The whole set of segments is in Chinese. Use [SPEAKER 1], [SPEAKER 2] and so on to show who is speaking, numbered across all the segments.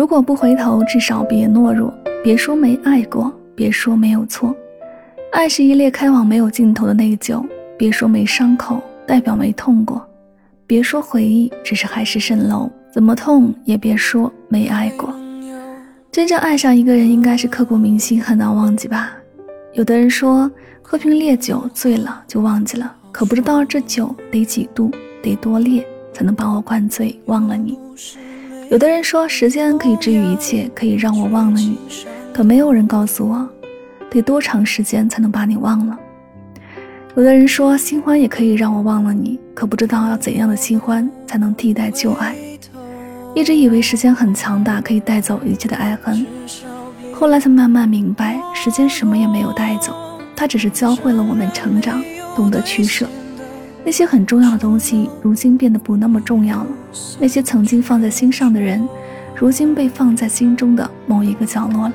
[SPEAKER 1] 如果不回头，至少别懦弱。别说没爱过，别说没有错。爱是一列开往没有尽头的内疚。别说没伤口，代表没痛过。别说回忆只是海市蜃楼，怎么痛也别说没爱过。真正爱上一个人，应该是刻骨铭心，很难忘记吧？有的人说，喝瓶烈酒醉了就忘记了，可不知道这酒得几度，得多烈才能把我灌醉，忘了你。有的人说，时间可以治愈一切，可以让我忘了你，可没有人告诉我，得多长时间才能把你忘了。有的人说，新欢也可以让我忘了你，可不知道要怎样的新欢才能替代旧爱。一直以为时间很强大，可以带走一切的爱恨，后来才慢慢明白，时间什么也没有带走，它只是教会了我们成长，懂得取舍。那些很重要的东西，如今变得不那么重要了；那些曾经放在心上的人，如今被放在心中的某一个角落了。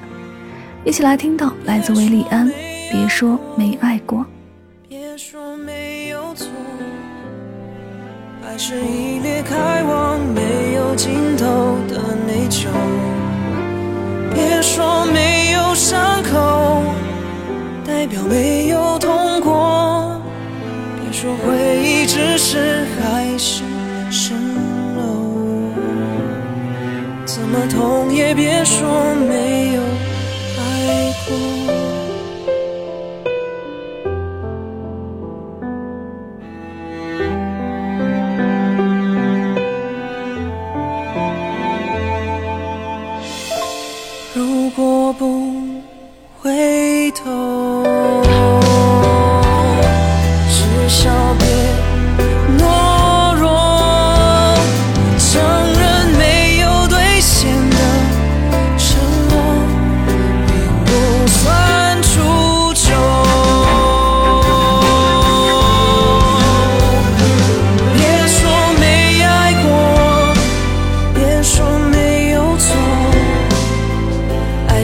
[SPEAKER 1] 一起来听到来自维利安，别说没爱过。
[SPEAKER 2] 别说没有错，爱是一列开往没有尽头的内疚。别说没是海市蜃楼，怎么痛也别说没有爱过。如果不回头，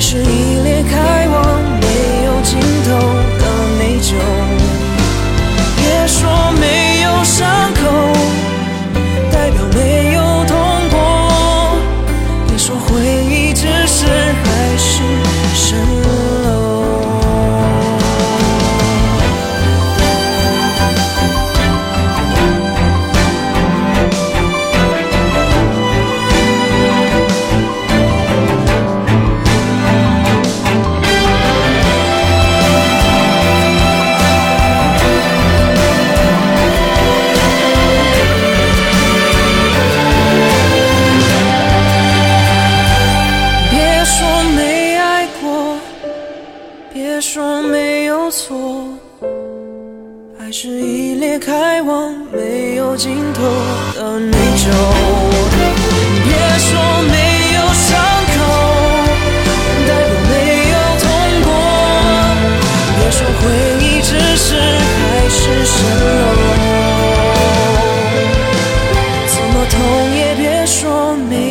[SPEAKER 2] 是一是一列开往没有尽头的内疚别说没有伤口代表没有痛过别说回忆只是海市蜃楼怎么痛也别说没